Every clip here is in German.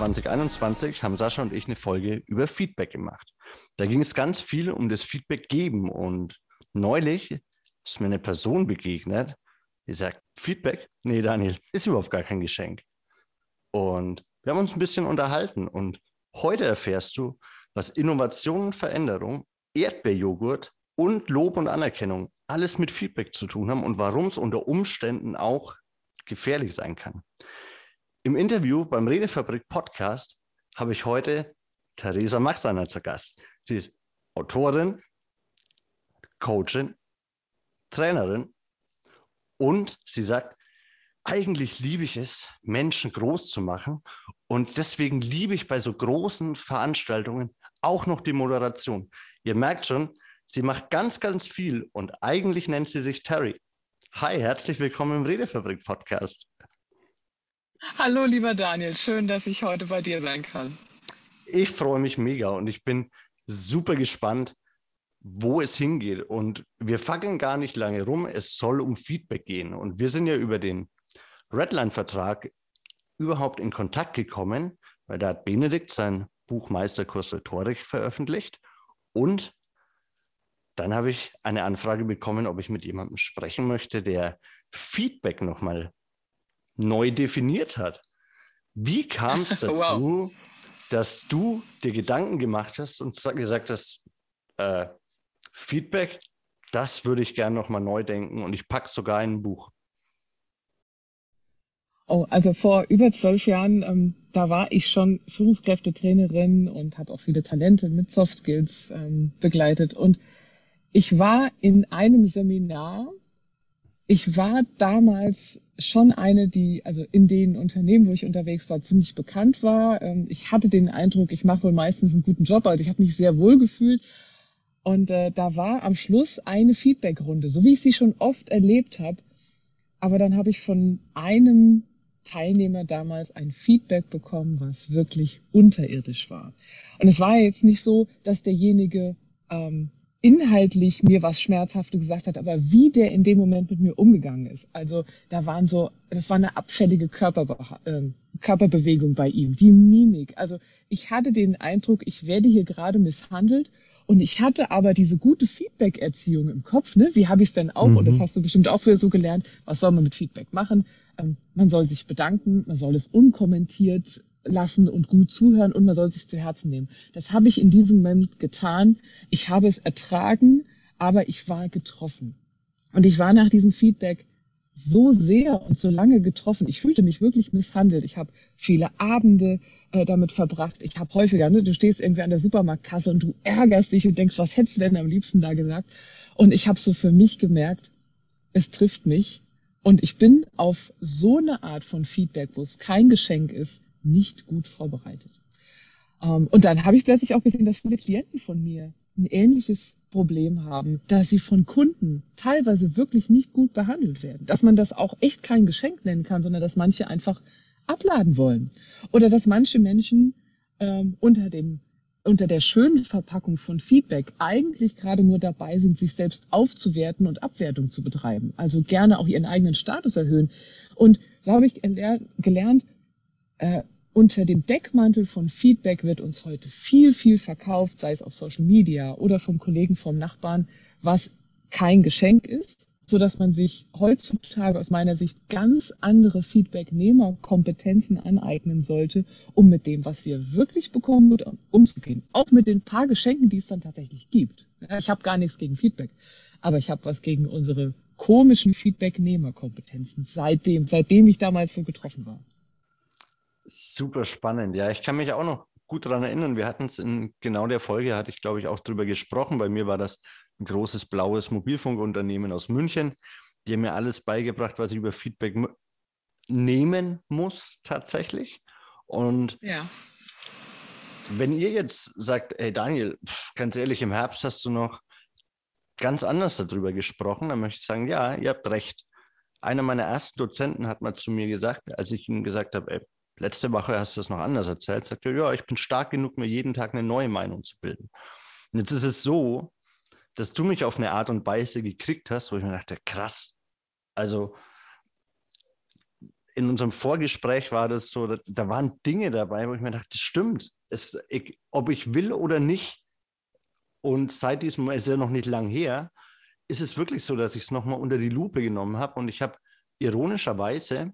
2021 haben Sascha und ich eine Folge über Feedback gemacht. Da ging es ganz viel um das Feedback geben und neulich ist mir eine Person begegnet, die sagt, Feedback? Nee, Daniel, ist überhaupt gar kein Geschenk. Und wir haben uns ein bisschen unterhalten und heute erfährst du, was Innovation und Veränderung, Erdbeerjoghurt und Lob und Anerkennung alles mit Feedback zu tun haben und warum es unter Umständen auch gefährlich sein kann. Im Interview beim Redefabrik Podcast habe ich heute Theresa Maxaner zu Gast. Sie ist Autorin, Coachin, Trainerin und sie sagt, eigentlich liebe ich es, Menschen groß zu machen und deswegen liebe ich bei so großen Veranstaltungen auch noch die Moderation. Ihr merkt schon, sie macht ganz, ganz viel und eigentlich nennt sie sich Terry. Hi, herzlich willkommen im Redefabrik Podcast. Hallo, lieber Daniel, schön, dass ich heute bei dir sein kann. Ich freue mich mega und ich bin super gespannt, wo es hingeht. Und wir fackeln gar nicht lange rum. Es soll um Feedback gehen. Und wir sind ja über den Redline-Vertrag überhaupt in Kontakt gekommen, weil da hat Benedikt sein Buch Meisterkurs Rhetorik veröffentlicht. Und dann habe ich eine Anfrage bekommen, ob ich mit jemandem sprechen möchte, der Feedback nochmal neu definiert hat. Wie kam es dazu, wow. dass du dir Gedanken gemacht hast und gesagt hast, äh, Feedback, das würde ich gerne nochmal neu denken und ich packe sogar in ein Buch? Oh, also vor über zwölf Jahren, ähm, da war ich schon Führungskräftetrainerin und habe auch viele Talente mit Soft Skills ähm, begleitet. Und ich war in einem Seminar ich war damals schon eine, die also in den Unternehmen, wo ich unterwegs war, ziemlich bekannt war. Ähm, ich hatte den Eindruck, ich mache wohl meistens einen guten Job, also ich habe mich sehr wohl gefühlt. Und äh, da war am Schluss eine Feedbackrunde, so wie ich sie schon oft erlebt habe. Aber dann habe ich von einem Teilnehmer damals ein Feedback bekommen, was wirklich unterirdisch war. Und es war jetzt nicht so, dass derjenige ähm, inhaltlich mir was Schmerzhaftes gesagt hat, aber wie der in dem Moment mit mir umgegangen ist. Also da waren so, das war eine abfällige Körperbe äh, Körperbewegung bei ihm, die Mimik. Also ich hatte den Eindruck, ich werde hier gerade misshandelt und ich hatte aber diese gute Feedback-Erziehung im Kopf. Ne? Wie habe ich es denn auch? Mhm. Und das mhm. hast du bestimmt auch früher so gelernt. Was soll man mit Feedback machen? Ähm, man soll sich bedanken, man soll es unkommentiert lassen und gut zuhören und man soll sich zu Herzen nehmen. Das habe ich in diesem Moment getan. Ich habe es ertragen, aber ich war getroffen. Und ich war nach diesem Feedback so sehr und so lange getroffen. Ich fühlte mich wirklich misshandelt. Ich habe viele Abende äh, damit verbracht. Ich habe häufiger, ne, du stehst irgendwie an der Supermarktkasse und du ärgerst dich und denkst, was hättest du denn am liebsten da gesagt? Und ich habe so für mich gemerkt, es trifft mich. Und ich bin auf so eine Art von Feedback, wo es kein Geschenk ist, nicht gut vorbereitet. Ähm, und dann habe ich plötzlich auch gesehen, dass viele Klienten von mir ein ähnliches Problem haben, dass sie von Kunden teilweise wirklich nicht gut behandelt werden. Dass man das auch echt kein Geschenk nennen kann, sondern dass manche einfach abladen wollen. Oder dass manche Menschen ähm, unter dem unter der schönen Verpackung von Feedback eigentlich gerade nur dabei sind, sich selbst aufzuwerten und Abwertung zu betreiben. Also gerne auch ihren eigenen Status erhöhen. Und so habe ich gelernt, äh, unter dem Deckmantel von Feedback wird uns heute viel, viel verkauft, sei es auf Social Media oder vom Kollegen, vom Nachbarn, was kein Geschenk ist, so dass man sich heutzutage aus meiner Sicht ganz andere Feedbacknehmerkompetenzen aneignen sollte, um mit dem, was wir wirklich bekommen, umzugehen. Auch mit den paar Geschenken, die es dann tatsächlich gibt. Ich habe gar nichts gegen Feedback, aber ich habe was gegen unsere komischen Feedbacknehmerkompetenzen seitdem, seitdem ich damals so getroffen war. Super spannend. Ja, ich kann mich auch noch gut daran erinnern. Wir hatten es in genau der Folge, hatte ich glaube ich auch drüber gesprochen. Bei mir war das ein großes blaues Mobilfunkunternehmen aus München. Die haben mir alles beigebracht, was ich über Feedback nehmen muss tatsächlich. Und ja. wenn ihr jetzt sagt, hey Daniel, pff, ganz ehrlich, im Herbst hast du noch ganz anders darüber gesprochen, dann möchte ich sagen, ja, ihr habt recht. Einer meiner ersten Dozenten hat mal zu mir gesagt, als ich ihm gesagt habe, ey, letzte Woche hast du es noch anders erzählt, sagt er, ja, ich bin stark genug, mir jeden Tag eine neue Meinung zu bilden. Und jetzt ist es so, dass du mich auf eine Art und Weise gekriegt hast, wo ich mir dachte, krass. Also in unserem Vorgespräch war das so, da, da waren Dinge dabei, wo ich mir dachte, das stimmt. Es, ich, ob ich will oder nicht, und seit diesem, ist ja noch nicht lang her, ist es wirklich so, dass ich es nochmal unter die Lupe genommen habe und ich habe ironischerweise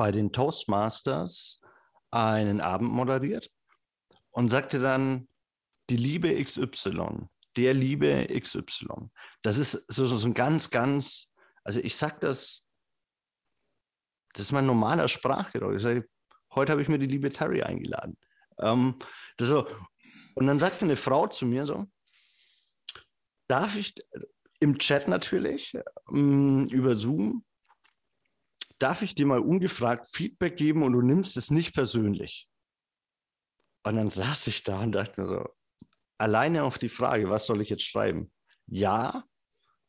bei den Toastmasters einen Abend moderiert und sagte dann, die Liebe XY, der Liebe XY. Das ist so, so ein ganz, ganz, also ich sage das, das ist mein normaler Sprachgebrauch. Ich sage, heute habe ich mir die liebe Terry eingeladen. Ähm, so. Und dann sagte eine Frau zu mir so, darf ich im Chat natürlich ähm, über Zoom, darf ich dir mal ungefragt Feedback geben und du nimmst es nicht persönlich? Und dann saß ich da und dachte mir so, alleine auf die Frage, was soll ich jetzt schreiben? Ja,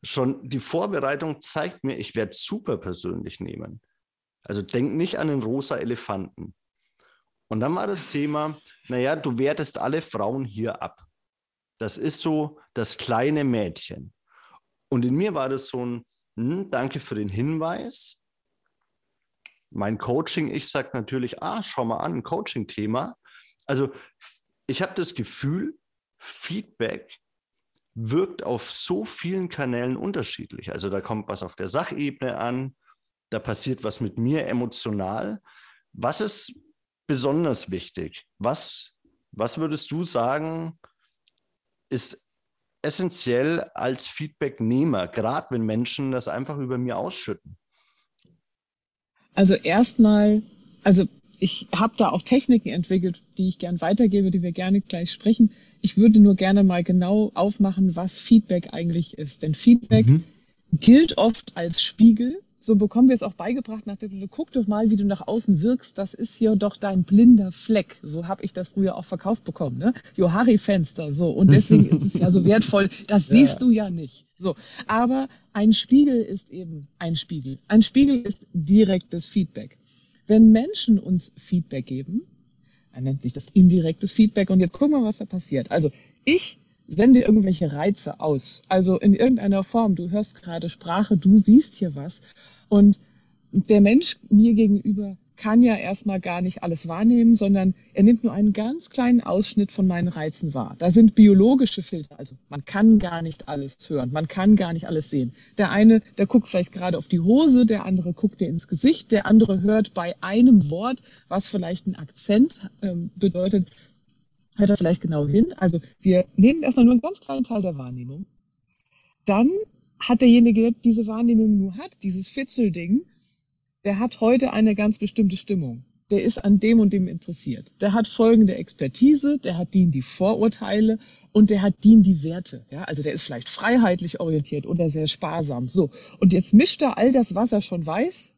schon die Vorbereitung zeigt mir, ich werde super persönlich nehmen. Also denk nicht an den rosa Elefanten. Und dann war das Thema, naja, du wertest alle Frauen hier ab. Das ist so das kleine Mädchen. Und in mir war das so ein, hm, danke für den Hinweis. Mein Coaching, ich sage natürlich, ah, schau mal an, Coaching-Thema. Also ich habe das Gefühl, Feedback wirkt auf so vielen Kanälen unterschiedlich. Also da kommt was auf der Sachebene an, da passiert was mit mir emotional. Was ist besonders wichtig? Was, was würdest du sagen, ist essentiell als Feedbacknehmer, gerade wenn Menschen das einfach über mir ausschütten? Also erstmal, also ich habe da auch Techniken entwickelt, die ich gern weitergebe, die wir gerne gleich sprechen. Ich würde nur gerne mal genau aufmachen, was Feedback eigentlich ist. Denn Feedback mhm. gilt oft als Spiegel. So bekommen wir es auch beigebracht nach der Motto, guck doch mal, wie du nach außen wirkst. Das ist hier doch dein blinder Fleck. So habe ich das früher auch verkauft bekommen. Ne? Johari-Fenster. So. Und deswegen ist es ja so wertvoll. Das ja. siehst du ja nicht. So. Aber ein Spiegel ist eben ein Spiegel. Ein Spiegel ist direktes Feedback. Wenn Menschen uns Feedback geben, dann nennt sich das indirektes Feedback. Und jetzt gucken wir, was da passiert. Also ich sende irgendwelche Reize aus. Also in irgendeiner Form. Du hörst gerade Sprache, du siehst hier was. Und der Mensch mir gegenüber kann ja erstmal gar nicht alles wahrnehmen, sondern er nimmt nur einen ganz kleinen Ausschnitt von meinen Reizen wahr. Da sind biologische Filter, also man kann gar nicht alles hören, man kann gar nicht alles sehen. Der eine, der guckt vielleicht gerade auf die Hose, der andere guckt dir ins Gesicht, der andere hört bei einem Wort, was vielleicht ein Akzent ähm, bedeutet, hört er vielleicht genau hin. Also wir nehmen erstmal nur einen ganz kleinen Teil der Wahrnehmung. Dann hat derjenige, der diese Wahrnehmung nur hat, dieses Fitzelding, der hat heute eine ganz bestimmte Stimmung. Der ist an dem und dem interessiert. Der hat folgende Expertise, der hat die, die Vorurteile und der hat die, die Werte. Ja, also der ist vielleicht freiheitlich orientiert oder sehr sparsam. So. Und jetzt mischt er all das, was er schon weiß,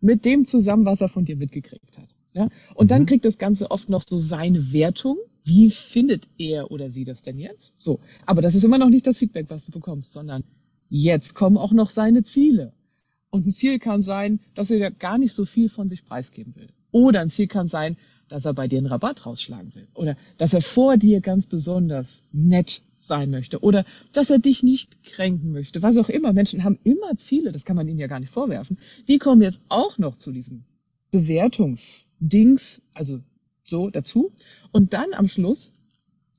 mit dem zusammen, was er von dir mitgekriegt hat. Ja, und mhm. dann kriegt das Ganze oft noch so seine Wertung. Wie findet er oder sie das denn jetzt? So. Aber das ist immer noch nicht das Feedback, was du bekommst, sondern jetzt kommen auch noch seine Ziele. Und ein Ziel kann sein, dass er gar nicht so viel von sich preisgeben will. Oder ein Ziel kann sein, dass er bei dir einen Rabatt rausschlagen will. Oder dass er vor dir ganz besonders nett sein möchte. Oder dass er dich nicht kränken möchte. Was auch immer. Menschen haben immer Ziele. Das kann man ihnen ja gar nicht vorwerfen. Die kommen jetzt auch noch zu diesem Bewertungsdings, also so dazu. Und dann am Schluss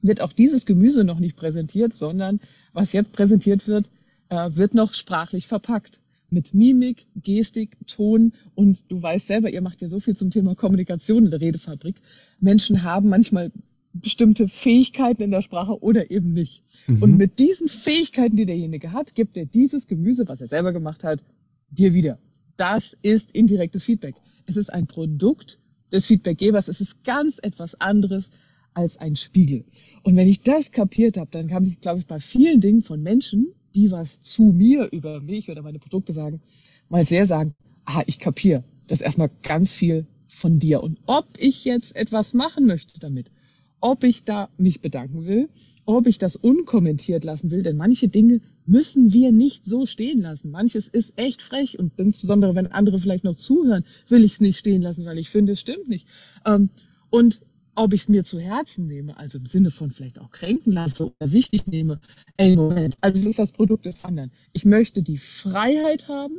wird auch dieses Gemüse noch nicht präsentiert, sondern was jetzt präsentiert wird, äh, wird noch sprachlich verpackt mit Mimik, Gestik, Ton und du weißt selber, ihr macht ja so viel zum Thema Kommunikation in der Redefabrik. Menschen haben manchmal bestimmte Fähigkeiten in der Sprache oder eben nicht. Mhm. Und mit diesen Fähigkeiten, die derjenige hat, gibt er dieses Gemüse, was er selber gemacht hat, dir wieder. Das ist indirektes Feedback. Es ist ein Produkt des Feedbackgebers. Es ist ganz etwas anderes als ein Spiegel. Und wenn ich das kapiert habe, dann kann ich, glaube ich, bei vielen Dingen von Menschen die was zu mir über mich oder meine Produkte sagen, mal sehr sagen, ah, ich kapiere das erstmal ganz viel von dir. Und ob ich jetzt etwas machen möchte damit, ob ich da mich bedanken will, ob ich das unkommentiert lassen will, denn manche Dinge müssen wir nicht so stehen lassen. Manches ist echt frech und insbesondere wenn andere vielleicht noch zuhören, will ich es nicht stehen lassen, weil ich finde, es stimmt nicht. Ähm, und ob ich es mir zu Herzen nehme, also im Sinne von vielleicht auch kränken lasse oder wichtig nehme, ey, Moment, also das ist das Produkt des anderen. Ich möchte die Freiheit haben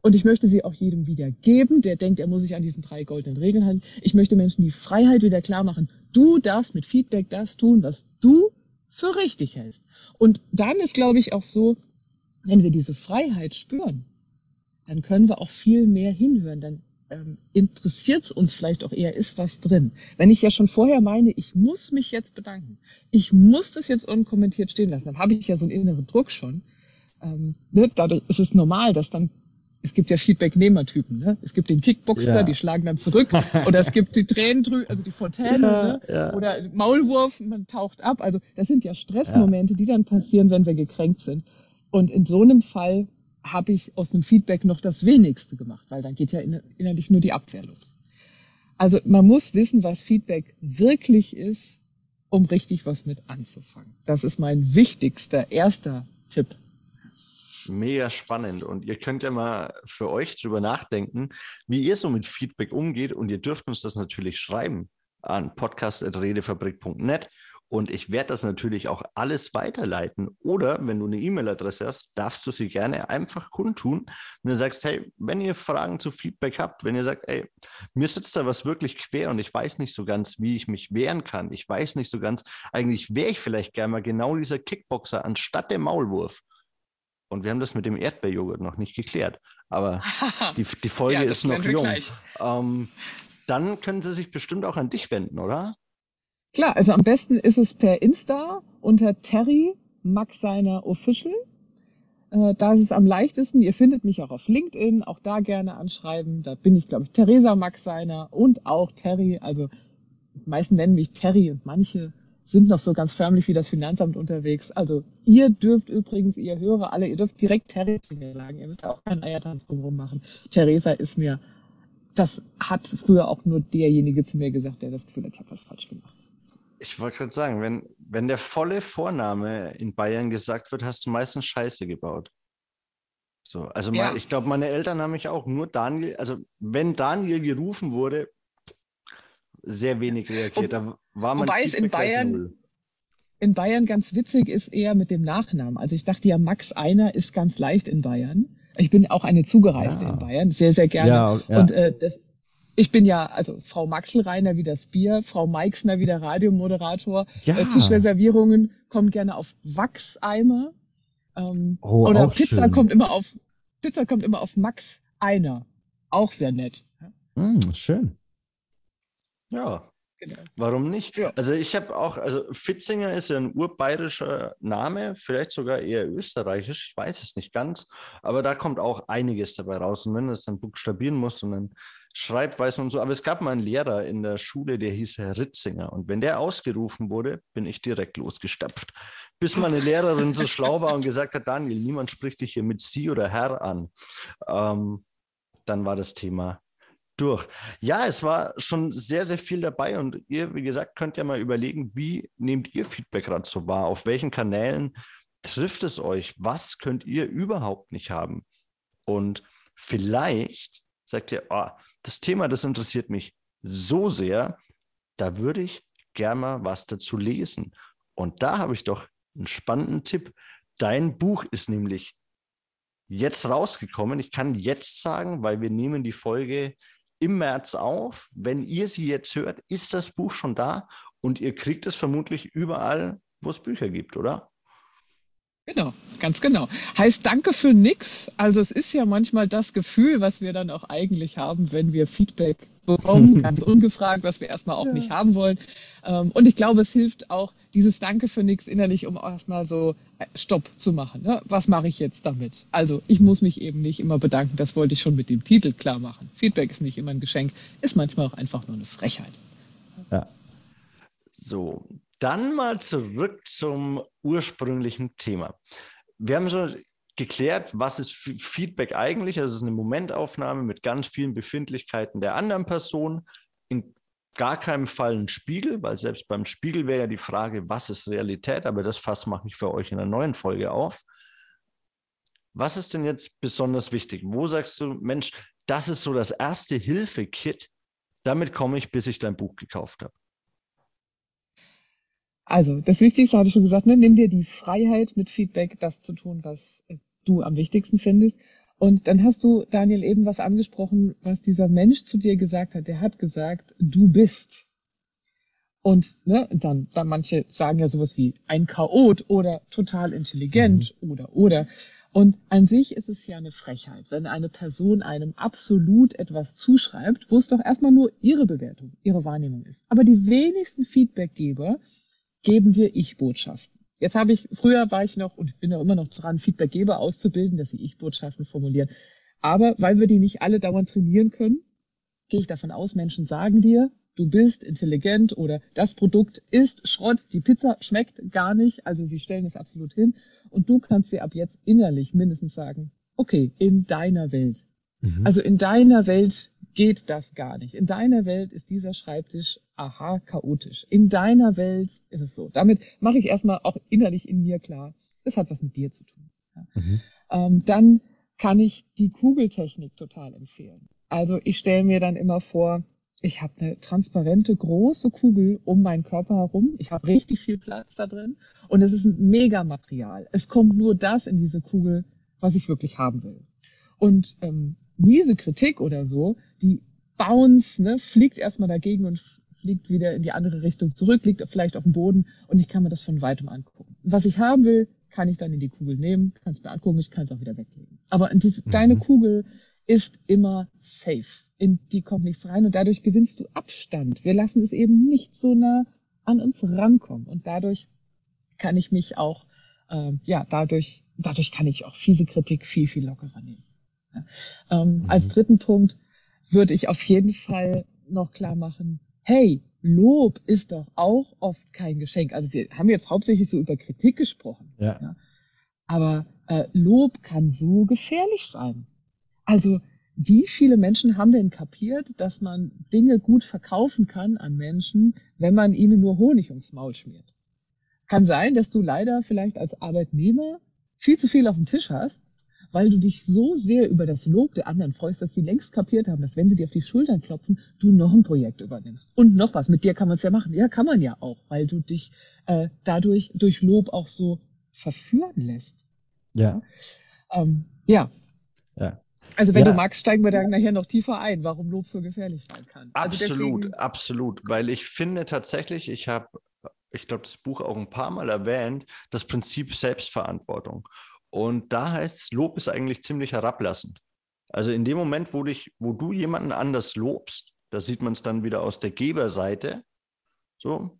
Und ich möchte sie auch jedem wieder geben, der denkt, er muss sich an diesen drei goldenen Regeln halten. Ich möchte Menschen die Freiheit wieder klar machen. Du darfst mit Feedback das tun, was du für richtig hältst. Und dann ist, glaube ich, auch so, wenn wir diese Freiheit spüren, dann können wir auch viel mehr hinhören. Dann ähm, interessiert es uns vielleicht auch eher, ist was drin. Wenn ich ja schon vorher meine, ich muss mich jetzt bedanken, ich muss das jetzt unkommentiert stehen lassen, dann habe ich ja so einen inneren Druck schon. Ähm, ne? Dadurch ist es normal, dass dann es gibt ja Feedback-Nehmer-Typen. Ne? Es gibt den Kickboxer, ja. die schlagen dann zurück. Oder es gibt die Tränendrü, also die Fontäne. Ja, ne? ja. Oder Maulwurf, man taucht ab. Also das sind ja Stressmomente, die dann passieren, wenn wir gekränkt sind. Und in so einem Fall habe ich aus dem Feedback noch das wenigste gemacht, weil dann geht ja innerlich nur die Abwehr los. Also man muss wissen, was Feedback wirklich ist, um richtig was mit anzufangen. Das ist mein wichtigster erster Tipp. Mega spannend. Und ihr könnt ja mal für euch drüber nachdenken, wie ihr so mit Feedback umgeht. Und ihr dürft uns das natürlich schreiben an podcast.redefabrik.net und ich werde das natürlich auch alles weiterleiten. Oder wenn du eine E-Mail-Adresse hast, darfst du sie gerne einfach kundtun. Wenn du sagst, hey, wenn ihr Fragen zu Feedback habt, wenn ihr sagt, ey, mir sitzt da was wirklich quer und ich weiß nicht so ganz, wie ich mich wehren kann. Ich weiß nicht so ganz, eigentlich wäre ich vielleicht gerne mal genau dieser Kickboxer anstatt dem Maulwurf. Und wir haben das mit dem Erdbeerjoghurt noch nicht geklärt. Aber die, die Folge ja, ist noch jung. Ähm, dann können sie sich bestimmt auch an dich wenden, oder? Klar, also am besten ist es per Insta unter Terry Max seiner Official. Äh, da ist es am leichtesten. Ihr findet mich auch auf LinkedIn, auch da gerne anschreiben. Da bin ich, glaube ich, Theresa Max seiner und auch Terry. Also die meisten nennen mich Terry und manche sind noch so ganz förmlich wie das Finanzamt unterwegs. Also ihr dürft übrigens, ihr Hörer alle, ihr dürft direkt Terry zu mir sagen. Ihr müsst auch keinen Eiertanz drumherum machen. Theresa ist mir, das hat früher auch nur derjenige zu mir gesagt, der das Gefühl hat, ich habe was falsch gemacht. Ich wollte gerade sagen, wenn, wenn der volle Vorname in Bayern gesagt wird, hast du meistens Scheiße gebaut. So, also ja. mal, ich glaube, meine Eltern haben mich auch nur Daniel, also wenn Daniel gerufen wurde, sehr wenig reagiert. Da war man Wobei es in Bayern, in Bayern ganz witzig ist eher mit dem Nachnamen. Also ich dachte ja, Max Einer ist ganz leicht in Bayern. Ich bin auch eine Zugereiste ja. in Bayern, sehr, sehr gerne. Ja, ja. Und äh, das, ich bin ja, also Frau Maxelreiner wie das Bier, Frau Meixner wie der Radiomoderator. Ja. Äh, Tischreservierungen kommen gerne auf Wachseimer. Ähm, oh, oder Pizza schön. kommt immer auf Pizza kommt immer auf Max einer. Auch sehr nett. Mm, schön. Ja, Genau. Warum nicht? Ja. Also ich habe auch, also Fitzinger ist ja ein urbayerischer Name, vielleicht sogar eher österreichisch, ich weiß es nicht ganz, aber da kommt auch einiges dabei raus. Und wenn du das dann buchstabieren musst und dann Schreibweisen und so. Aber es gab mal einen Lehrer in der Schule, der hieß Herr Ritzinger. Und wenn der ausgerufen wurde, bin ich direkt losgestapft. Bis meine Lehrerin so schlau war und gesagt hat, Daniel, niemand spricht dich hier mit Sie oder Herr an. Ähm, dann war das Thema durch. Ja, es war schon sehr, sehr viel dabei und ihr, wie gesagt, könnt ja mal überlegen, wie nehmt ihr Feedback gerade so wahr? Auf welchen Kanälen trifft es euch? Was könnt ihr überhaupt nicht haben? Und vielleicht sagt ihr, oh, das Thema, das interessiert mich so sehr, da würde ich gerne mal was dazu lesen. Und da habe ich doch einen spannenden Tipp. Dein Buch ist nämlich jetzt rausgekommen. Ich kann jetzt sagen, weil wir nehmen die Folge im März auf. Wenn ihr sie jetzt hört, ist das Buch schon da und ihr kriegt es vermutlich überall, wo es Bücher gibt, oder? Genau, ganz genau. Heißt Danke für nix. Also es ist ja manchmal das Gefühl, was wir dann auch eigentlich haben, wenn wir Feedback bekommen, ganz ungefragt, was wir erstmal auch ja. nicht haben wollen. Ähm, und ich glaube, es hilft auch, dieses Danke für nix innerlich, um erstmal so äh, Stopp zu machen. Ne? Was mache ich jetzt damit? Also ich muss mich eben nicht immer bedanken, das wollte ich schon mit dem Titel klar machen. Feedback ist nicht immer ein Geschenk, ist manchmal auch einfach nur eine Frechheit. Ja. So, dann mal zurück zum ursprünglichen Thema. Wir haben schon geklärt, was ist Feedback eigentlich? Also es ist eine Momentaufnahme mit ganz vielen Befindlichkeiten der anderen Person. In gar keinem Fall ein Spiegel, weil selbst beim Spiegel wäre ja die Frage, was ist Realität? Aber das Fass mache ich für euch in einer neuen Folge auf. Was ist denn jetzt besonders wichtig? Wo sagst du, Mensch, das ist so das erste Hilfe-Kit, damit komme ich, bis ich dein Buch gekauft habe? Also, das Wichtigste hatte ich schon gesagt, ne? nimm dir die Freiheit mit Feedback, das zu tun, was äh, du am wichtigsten findest. Und dann hast du, Daniel, eben was angesprochen, was dieser Mensch zu dir gesagt hat. Der hat gesagt, du bist. Und ne, dann, dann manche sagen ja sowas wie ein Chaot oder total intelligent mhm. oder oder. Und an sich ist es ja eine Frechheit, wenn eine Person einem absolut etwas zuschreibt, wo es doch erstmal nur ihre Bewertung, ihre Wahrnehmung ist. Aber die wenigsten Feedbackgeber geben dir Ich-Botschaften. Jetzt habe ich, früher war ich noch und bin auch immer noch dran, Feedbackgeber auszubilden, dass sie Ich-Botschaften formulieren. Aber weil wir die nicht alle dauernd trainieren können, gehe ich davon aus, Menschen sagen dir, du bist intelligent oder das Produkt ist Schrott, die Pizza schmeckt gar nicht, also sie stellen es absolut hin und du kannst dir ab jetzt innerlich mindestens sagen, okay, in deiner Welt. Mhm. Also in deiner Welt geht das gar nicht. In deiner Welt ist dieser Schreibtisch, aha, chaotisch. In deiner Welt ist es so. Damit mache ich erstmal auch innerlich in mir klar, es hat was mit dir zu tun. Mhm. Ähm, dann kann ich die Kugeltechnik total empfehlen. Also ich stelle mir dann immer vor, ich habe eine transparente große Kugel um meinen Körper herum. Ich habe richtig viel Platz da drin und es ist ein Megamaterial. Es kommt nur das in diese Kugel, was ich wirklich haben will. Und ähm, miese Kritik oder so, die bounce, ne, fliegt erstmal dagegen und fliegt wieder in die andere Richtung zurück, liegt vielleicht auf dem Boden und ich kann mir das von weitem angucken. Was ich haben will, kann ich dann in die Kugel nehmen, kann es mir angucken, ich kann es auch wieder weglegen. Aber diese, mhm. deine Kugel ist immer safe. In die kommt nichts rein und dadurch gewinnst du Abstand. Wir lassen es eben nicht so nah an uns rankommen und dadurch kann ich mich auch, ähm, ja, dadurch, dadurch kann ich auch fiese Kritik viel, viel lockerer nehmen. Ja. Ähm, mhm. Als dritten Punkt würde ich auf jeden Fall noch klar machen, hey, Lob ist doch auch oft kein Geschenk. Also wir haben jetzt hauptsächlich so über Kritik gesprochen. Ja. ja. Aber äh, Lob kann so gefährlich sein. Also wie viele Menschen haben denn kapiert, dass man Dinge gut verkaufen kann an Menschen, wenn man ihnen nur Honig ums Maul schmiert? Kann sein, dass du leider vielleicht als Arbeitnehmer viel zu viel auf dem Tisch hast, weil du dich so sehr über das Lob der anderen freust, dass sie längst kapiert haben, dass wenn sie dir auf die Schultern klopfen, du noch ein Projekt übernimmst. Und noch was, mit dir kann man es ja machen. Ja, kann man ja auch, weil du dich äh, dadurch durch Lob auch so verführen lässt. Ja. Ähm, ja. Ja. Also wenn ja. du magst, steigen wir da nachher noch tiefer ein, warum Lob so gefährlich sein kann. Also absolut, deswegen... absolut. Weil ich finde tatsächlich, ich habe, ich glaube, das Buch auch ein paar Mal erwähnt, das Prinzip Selbstverantwortung. Und da heißt es, Lob ist eigentlich ziemlich herablassend. Also in dem Moment, wo, dich, wo du jemanden anders lobst, da sieht man es dann wieder aus der Geberseite, so,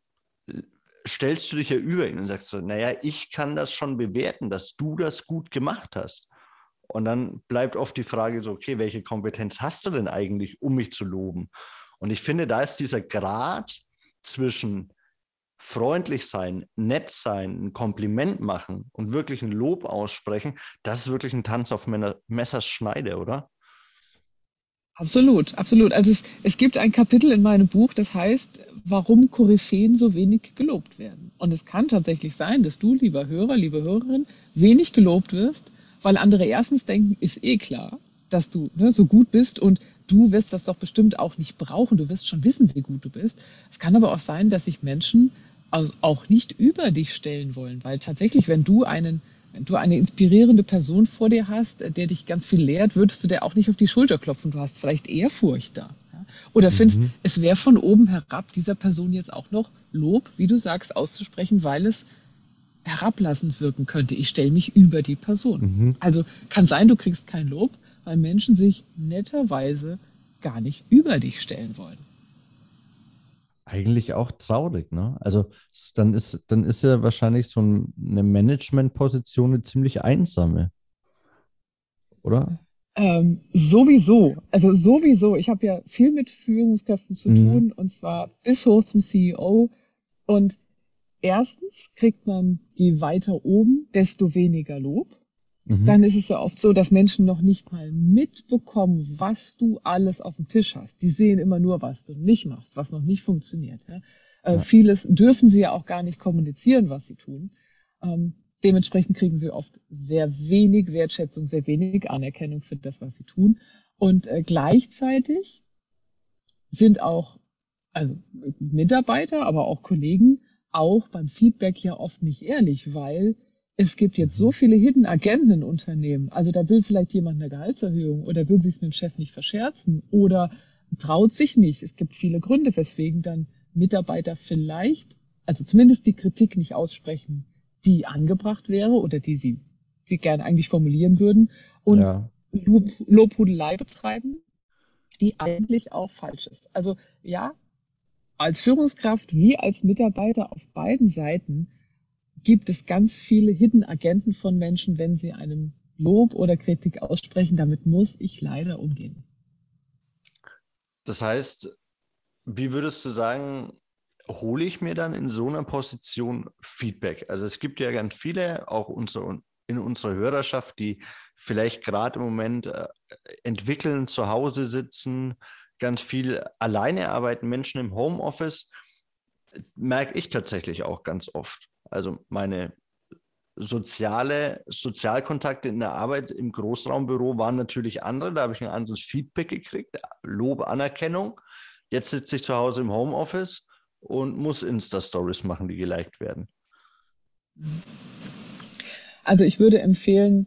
stellst du dich ja über ihn und sagst so, naja, ich kann das schon bewerten, dass du das gut gemacht hast. Und dann bleibt oft die Frage so, okay, welche Kompetenz hast du denn eigentlich, um mich zu loben? Und ich finde, da ist dieser Grad zwischen freundlich sein, nett sein, ein Kompliment machen und wirklich ein Lob aussprechen, das ist wirklich ein Tanz auf Messers Schneide, oder? Absolut, absolut. Also es, es gibt ein Kapitel in meinem Buch, das heißt, warum Koryphäen so wenig gelobt werden. Und es kann tatsächlich sein, dass du, lieber Hörer, liebe Hörerin, wenig gelobt wirst, weil andere erstens denken, ist eh klar, dass du ne, so gut bist und du wirst das doch bestimmt auch nicht brauchen. Du wirst schon wissen, wie gut du bist. Es kann aber auch sein, dass sich Menschen auch nicht über dich stellen wollen, weil tatsächlich, wenn du einen wenn du eine inspirierende Person vor dir hast, der dich ganz viel lehrt, würdest du dir auch nicht auf die Schulter klopfen. Du hast vielleicht Ehrfurcht da. Ja? Oder mhm. findest, es wäre von oben herab dieser Person jetzt auch noch Lob, wie du sagst, auszusprechen, weil es herablassend wirken könnte. Ich stelle mich über die Person. Mhm. Also kann sein, du kriegst kein Lob, weil Menschen sich netterweise gar nicht über dich stellen wollen eigentlich auch traurig, ne? Also dann ist, dann ist ja wahrscheinlich so eine Managementposition eine ziemlich einsame. Oder? Ähm, sowieso, also sowieso. Ich habe ja viel mit Führungskräften zu mhm. tun und zwar bis hoch zum CEO. Und erstens kriegt man, je weiter oben, desto weniger Lob. Mhm. dann ist es ja oft so, dass Menschen noch nicht mal mitbekommen, was du alles auf dem Tisch hast. Die sehen immer nur, was du nicht machst, was noch nicht funktioniert. Ja? Äh, ja. Vieles dürfen sie ja auch gar nicht kommunizieren, was sie tun. Ähm, dementsprechend kriegen sie oft sehr wenig Wertschätzung, sehr wenig Anerkennung für das, was sie tun. Und äh, gleichzeitig sind auch also Mitarbeiter, aber auch Kollegen auch beim Feedback ja oft nicht ehrlich, weil es gibt jetzt so viele Hidden Agenten in Unternehmen. Also da will vielleicht jemand eine Gehaltserhöhung oder will sich es mit dem Chef nicht verscherzen oder traut sich nicht. Es gibt viele Gründe, weswegen dann Mitarbeiter vielleicht, also zumindest die Kritik nicht aussprechen, die angebracht wäre oder die sie, sie gerne eigentlich formulieren würden und ja. Lob, Lobhudelei betreiben, die eigentlich auch falsch ist. Also ja, als Führungskraft wie als Mitarbeiter auf beiden Seiten gibt es ganz viele Hidden Agenten von Menschen, wenn sie einem Lob oder Kritik aussprechen. Damit muss ich leider umgehen. Das heißt, wie würdest du sagen, hole ich mir dann in so einer Position Feedback? Also es gibt ja ganz viele, auch unsere, in unserer Hörerschaft, die vielleicht gerade im Moment äh, entwickeln, zu Hause sitzen, ganz viel alleine arbeiten, Menschen im Homeoffice, merke ich tatsächlich auch ganz oft. Also meine soziale Sozialkontakte in der Arbeit im Großraumbüro waren natürlich andere. Da habe ich ein anderes Feedback gekriegt, Lob, Anerkennung. Jetzt sitze ich zu Hause im Homeoffice und muss Insta-Stories machen, die geliked werden. Also ich würde empfehlen,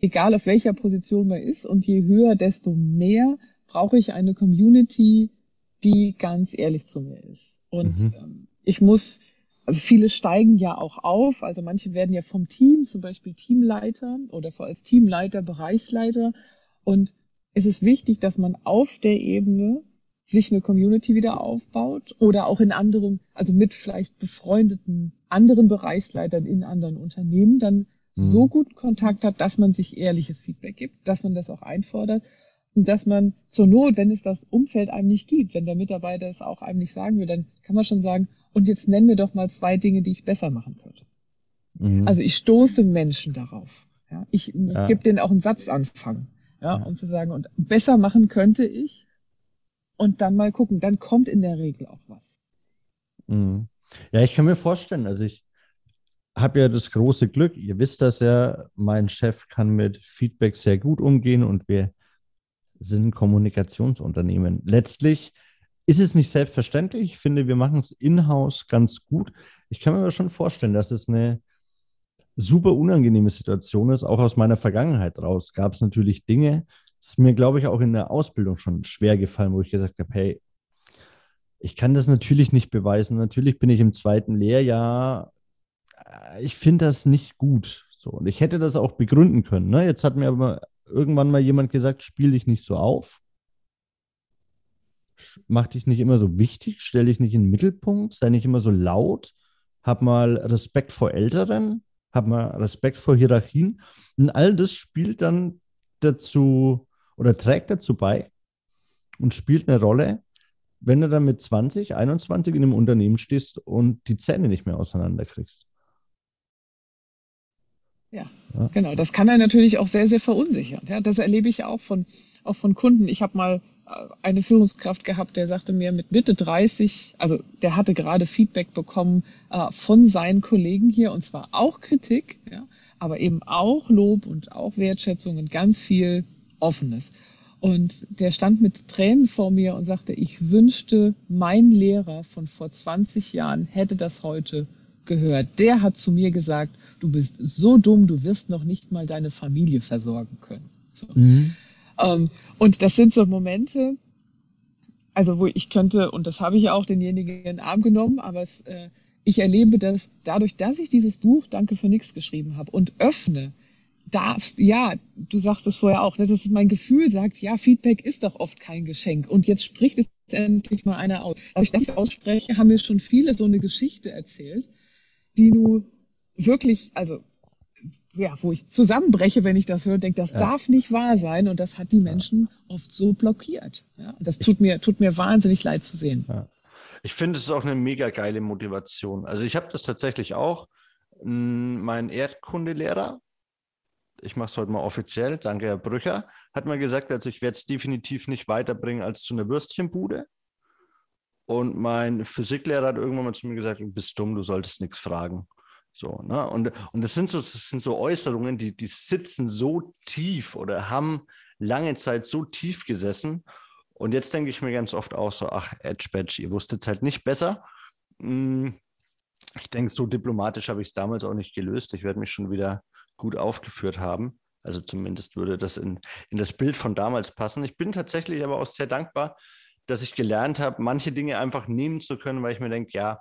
egal auf welcher Position man ist und je höher, desto mehr brauche ich eine Community, die ganz ehrlich zu mir ist. Und mhm. ähm, ich muss also viele steigen ja auch auf, also manche werden ja vom Team, zum Beispiel Teamleiter oder als Teamleiter, Bereichsleiter. Und es ist wichtig, dass man auf der Ebene sich eine Community wieder aufbaut oder auch in anderen, also mit vielleicht befreundeten anderen Bereichsleitern in anderen Unternehmen dann mhm. so gut Kontakt hat, dass man sich ehrliches Feedback gibt, dass man das auch einfordert und dass man zur Not, wenn es das Umfeld einem nicht gibt, wenn der Mitarbeiter es auch einem nicht sagen will, dann kann man schon sagen, und jetzt nenn mir doch mal zwei Dinge, die ich besser machen könnte. Mhm. Also ich stoße Menschen darauf. Ja, ich, es ja. gibt denen auch einen Satzanfang, ja, ja, um zu sagen, und besser machen könnte ich. Und dann mal gucken, dann kommt in der Regel auch was. Mhm. Ja, ich kann mir vorstellen, also ich habe ja das große Glück, ihr wisst das ja, mein Chef kann mit Feedback sehr gut umgehen und wir sind Kommunikationsunternehmen. Letztlich ist es nicht selbstverständlich. Ich finde, wir machen es in-house ganz gut. Ich kann mir aber schon vorstellen, dass es eine super unangenehme Situation ist. Auch aus meiner Vergangenheit raus gab es natürlich Dinge, das ist mir, glaube ich, auch in der Ausbildung schon schwer gefallen, wo ich gesagt habe, hey, ich kann das natürlich nicht beweisen. Natürlich bin ich im zweiten Lehrjahr. Ich finde das nicht gut. So, und ich hätte das auch begründen können. Ne? Jetzt hat mir aber irgendwann mal jemand gesagt, spiel dich nicht so auf mach dich nicht immer so wichtig, stell dich nicht in den Mittelpunkt, sei nicht immer so laut, hab mal Respekt vor Älteren, hab mal Respekt vor Hierarchien. Und all das spielt dann dazu oder trägt dazu bei und spielt eine Rolle, wenn du dann mit 20, 21 in einem Unternehmen stehst und die Zähne nicht mehr auseinanderkriegst. Ja, ja, genau. Das kann einen natürlich auch sehr, sehr verunsichern. Ja, das erlebe ich auch von, auch von Kunden. Ich habe mal eine Führungskraft gehabt, der sagte mir mit Mitte 30, also der hatte gerade Feedback bekommen äh, von seinen Kollegen hier und zwar auch Kritik, ja, aber eben auch Lob und auch Wertschätzung und ganz viel Offenes. Und der stand mit Tränen vor mir und sagte, ich wünschte, mein Lehrer von vor 20 Jahren hätte das heute gehört. Der hat zu mir gesagt, du bist so dumm, du wirst noch nicht mal deine Familie versorgen können. So. Mhm. Ähm, und das sind so Momente, also wo ich könnte, und das habe ich auch denjenigen in den Arm genommen, aber es, äh, ich erlebe das dadurch, dass ich dieses Buch Danke für nichts geschrieben habe und öffne, darfst, ja, du sagst es vorher auch, das ist mein Gefühl, sagt, ja, Feedback ist doch oft kein Geschenk. Und jetzt spricht es endlich mal einer aus. Dass ich ausspreche, haben mir schon viele so eine Geschichte erzählt, die du wirklich, also ja, wo ich zusammenbreche, wenn ich das höre, denke, das ja. darf nicht wahr sein. Und das hat die Menschen ja. oft so blockiert. Ja, das tut mir, tut mir wahnsinnig leid zu sehen. Ja. Ich finde, es ist auch eine mega geile Motivation. Also ich habe das tatsächlich auch. Mein Erdkundelehrer, ich mache es heute mal offiziell, danke Herr Brücher, hat mir gesagt, also ich werde es definitiv nicht weiterbringen als zu einer Würstchenbude. Und mein Physiklehrer hat irgendwann mal zu mir gesagt, du bist dumm, du solltest nichts fragen. So, ne? Und, und das sind so, das sind so Äußerungen, die, die sitzen so tief oder haben lange Zeit so tief gesessen. Und jetzt denke ich mir ganz oft auch so, ach, Edge Badge, ihr wusstet es halt nicht besser. Hm, ich denke, so diplomatisch habe ich es damals auch nicht gelöst. Ich werde mich schon wieder gut aufgeführt haben. Also zumindest würde das in, in das Bild von damals passen. Ich bin tatsächlich aber auch sehr dankbar, dass ich gelernt habe, manche Dinge einfach nehmen zu können, weil ich mir denke, ja,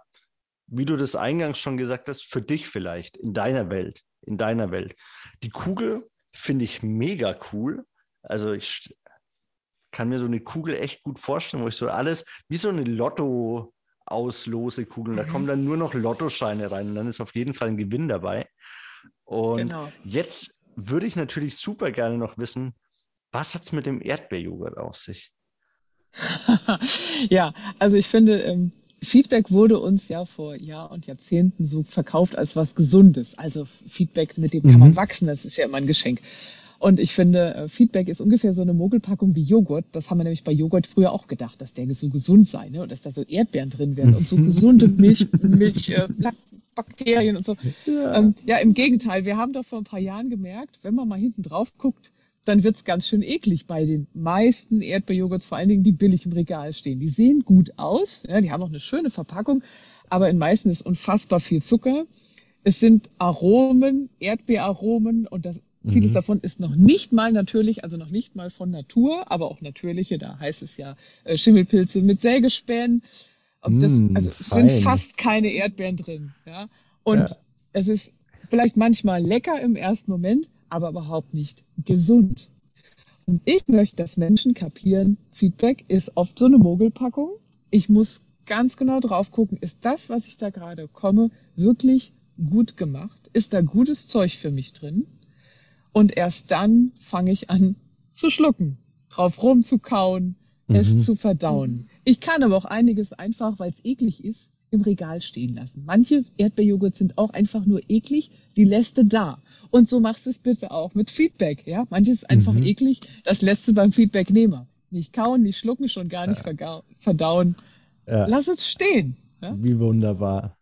wie du das eingangs schon gesagt hast, für dich vielleicht, in deiner Welt, in deiner Welt. Die Kugel finde ich mega cool. Also ich kann mir so eine Kugel echt gut vorstellen, wo ich so alles, wie so eine Lotto auslose Kugeln, da kommen dann nur noch Lottoscheine rein und dann ist auf jeden Fall ein Gewinn dabei. Und genau. jetzt würde ich natürlich super gerne noch wissen, was hat es mit dem Erdbeerjoghurt auf sich? ja, also ich finde, ähm, Feedback wurde uns ja vor Jahr und Jahrzehnten so verkauft als was Gesundes. Also Feedback, mit dem kann man mhm. wachsen, das ist ja immer ein Geschenk. Und ich finde, äh, Feedback ist ungefähr so eine Mogelpackung wie Joghurt. Das haben wir nämlich bei Joghurt früher auch gedacht, dass der so gesund sei ne? und dass da so Erdbeeren drin wären und so gesunde Milch, Milch äh, Bakterien und so. Ja. Ähm, ja, im Gegenteil. Wir haben doch vor ein paar Jahren gemerkt, wenn man mal hinten drauf guckt, dann wird's ganz schön eklig bei den meisten Erdbeerjoghurts, vor allen Dingen die billig im Regal stehen. Die sehen gut aus, ja, die haben auch eine schöne Verpackung, aber in meisten ist unfassbar viel Zucker. Es sind Aromen, Erdbeeraromen und das, mhm. vieles davon ist noch nicht mal natürlich, also noch nicht mal von Natur, aber auch natürliche. Da heißt es ja äh, Schimmelpilze mit Sägespänen. Das, mm, also es sind fast keine Erdbeeren drin. Ja? Und ja. es ist vielleicht manchmal lecker im ersten Moment, aber überhaupt nicht gesund. Und ich möchte, dass Menschen kapieren, Feedback ist oft so eine Mogelpackung. Ich muss ganz genau drauf gucken, ist das, was ich da gerade komme, wirklich gut gemacht? Ist da gutes Zeug für mich drin? Und erst dann fange ich an zu schlucken, drauf rumzukauen, mhm. es zu verdauen. Ich kann aber auch einiges einfach, weil es eklig ist, im Regal stehen lassen. Manche Erdbeerjoghurt sind auch einfach nur eklig, die lässt du da. Und so machst du es bitte auch mit Feedback. Ja, manches ist einfach mhm. eklig, das lässt du beim Feedbacknehmer. Nicht kauen, nicht schlucken, schon gar nicht ja. verdauen. Ja. Lass es stehen. Ja? Wie wunderbar.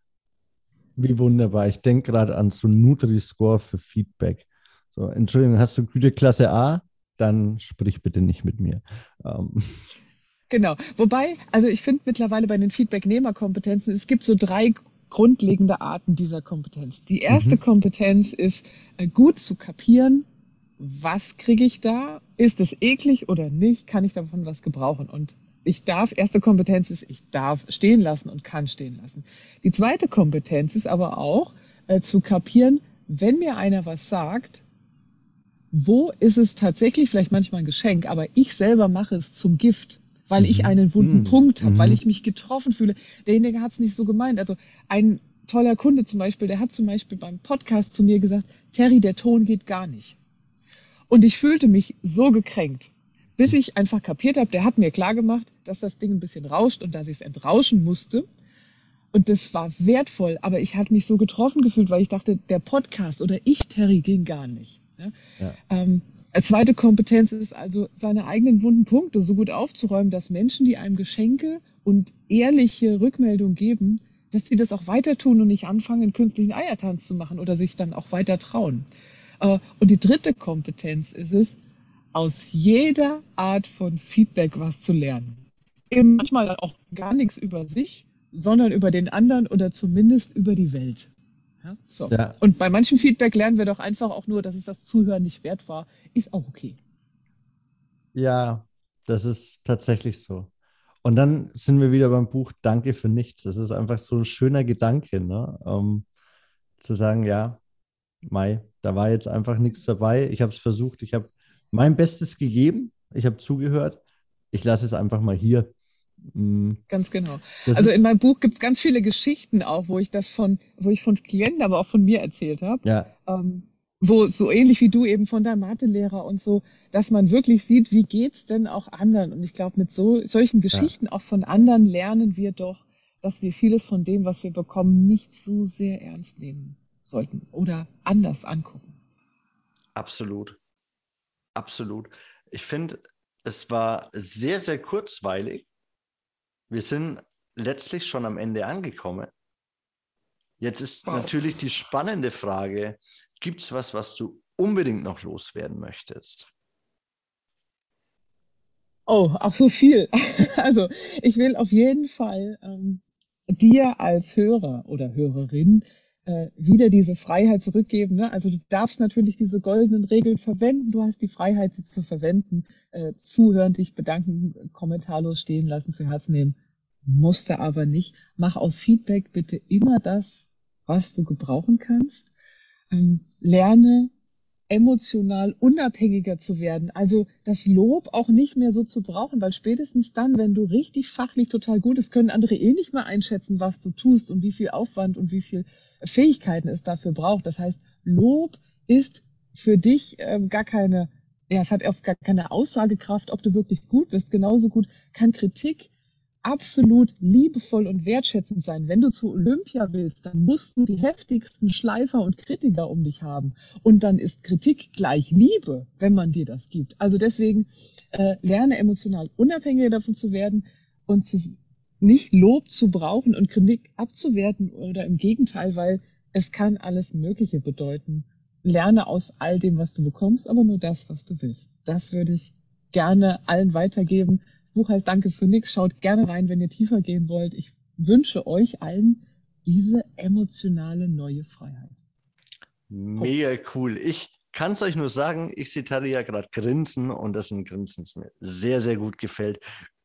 Wie wunderbar. Ich denke gerade an so Nutri-Score für Feedback. So, Entschuldigung, hast du Güteklasse A? Dann sprich bitte nicht mit mir. Ähm. Genau. Wobei, also ich finde mittlerweile bei den Feedbacknehmerkompetenzen, es gibt so drei grundlegende Arten dieser Kompetenz. Die erste mhm. Kompetenz ist äh, gut zu kapieren, was kriege ich da? Ist es eklig oder nicht? Kann ich davon was gebrauchen? Und ich darf, erste Kompetenz ist, ich darf stehen lassen und kann stehen lassen. Die zweite Kompetenz ist aber auch äh, zu kapieren, wenn mir einer was sagt, wo ist es tatsächlich vielleicht manchmal ein Geschenk, aber ich selber mache es zum Gift weil mhm. ich einen wunden mhm. Punkt habe, mhm. weil ich mich getroffen fühle. Derjenige hat es nicht so gemeint. Also ein toller Kunde zum Beispiel, der hat zum Beispiel beim Podcast zu mir gesagt, Terry, der Ton geht gar nicht. Und ich fühlte mich so gekränkt, bis ich einfach kapiert habe, der hat mir klar gemacht, dass das Ding ein bisschen rauscht und dass ich es entrauschen musste. Und das war wertvoll, aber ich hatte mich so getroffen gefühlt, weil ich dachte, der Podcast oder ich, Terry, ging gar nicht. Ja? Ja. Ähm, zweite Kompetenz ist also, seine eigenen wunden Punkte so gut aufzuräumen, dass Menschen, die einem Geschenke und ehrliche Rückmeldung geben, dass sie das auch weiter tun und nicht anfangen, künstlichen Eiertanz zu machen oder sich dann auch weiter trauen. Äh, und die dritte Kompetenz ist es, aus jeder Art von Feedback was zu lernen. Eben manchmal auch gar nichts über sich, sondern über den anderen oder zumindest über die Welt. Ja, so. Ja. Und bei manchen Feedback lernen wir doch einfach auch nur, dass es das Zuhören nicht wert war. Ist auch okay. Ja, das ist tatsächlich so. Und dann sind wir wieder beim Buch Danke für nichts. Das ist einfach so ein schöner Gedanke, ne? Um, zu sagen, ja, Mai, da war jetzt einfach nichts dabei. Ich habe es versucht, ich habe mein Bestes gegeben, ich habe zugehört. Ich lasse es einfach mal hier. Mhm. Ganz genau. Das also in meinem Buch gibt es ganz viele Geschichten auch, wo ich das von, wo ich von Klienten, aber auch von mir erzählt habe. Ja. Ähm, wo so ähnlich wie du eben von deinem Mathelehrer und so, dass man wirklich sieht, wie geht's denn auch anderen? Und ich glaube, mit so solchen Geschichten ja. auch von anderen lernen wir doch, dass wir vieles von dem, was wir bekommen, nicht so sehr ernst nehmen sollten oder anders angucken. Absolut. Absolut. Ich finde, es war sehr, sehr kurzweilig wir sind letztlich schon am Ende angekommen. Jetzt ist wow. natürlich die spannende Frage, gibt es was, was du unbedingt noch loswerden möchtest? Oh, auch so viel. Also ich will auf jeden Fall ähm, dir als Hörer oder Hörerin äh, wieder diese Freiheit zurückgeben. Ne? Also du darfst natürlich diese goldenen Regeln verwenden. Du hast die Freiheit, sie zu verwenden, äh, zuhören, dich bedanken, kommentarlos stehen lassen, zu Herzen nehmen. Musste aber nicht. Mach aus Feedback bitte immer das, was du gebrauchen kannst. Ähm, lerne emotional unabhängiger zu werden. Also das Lob auch nicht mehr so zu brauchen, weil spätestens dann, wenn du richtig fachlich total gut bist, können andere eh nicht mehr einschätzen, was du tust und wie viel Aufwand und wie viel Fähigkeiten es dafür braucht. Das heißt, Lob ist für dich ähm, gar keine, ja, es hat oft gar keine Aussagekraft, ob du wirklich gut bist. Genauso gut kann Kritik absolut liebevoll und wertschätzend sein. Wenn du zu Olympia willst, dann musst du die heftigsten Schleifer und Kritiker um dich haben. Und dann ist Kritik gleich Liebe, wenn man dir das gibt. Also deswegen äh, lerne emotional unabhängiger davon zu werden und zu, nicht Lob zu brauchen und Kritik abzuwerten oder im Gegenteil, weil es kann alles Mögliche bedeuten. Lerne aus all dem, was du bekommst, aber nur das, was du willst. Das würde ich gerne allen weitergeben. Buch heißt Danke für nix. Schaut gerne rein, wenn ihr tiefer gehen wollt. Ich wünsche euch allen diese emotionale neue Freiheit. Mega cool. Ich kann es euch nur sagen, ich sehe Taria gerade grinsen und das ist ein Grinsen, das mir sehr, sehr gut gefällt.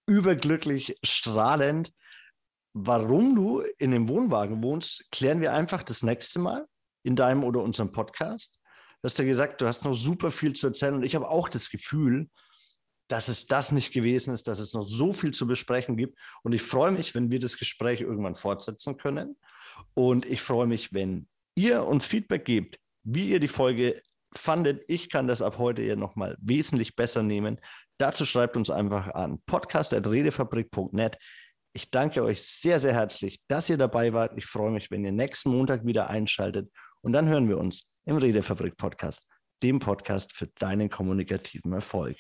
Überglücklich, strahlend. Warum du in dem Wohnwagen wohnst, klären wir einfach das nächste Mal in deinem oder unserem Podcast. Du hast ja gesagt, du hast noch super viel zu erzählen und ich habe auch das Gefühl, dass es das nicht gewesen ist, dass es noch so viel zu besprechen gibt. Und ich freue mich, wenn wir das Gespräch irgendwann fortsetzen können. Und ich freue mich, wenn ihr uns Feedback gebt, wie ihr die Folge fandet. Ich kann das ab heute ja nochmal wesentlich besser nehmen. Dazu schreibt uns einfach an podcast.redefabrik.net. Ich danke euch sehr, sehr herzlich, dass ihr dabei wart. Ich freue mich, wenn ihr nächsten Montag wieder einschaltet. Und dann hören wir uns im Redefabrik Podcast, dem Podcast für deinen kommunikativen Erfolg.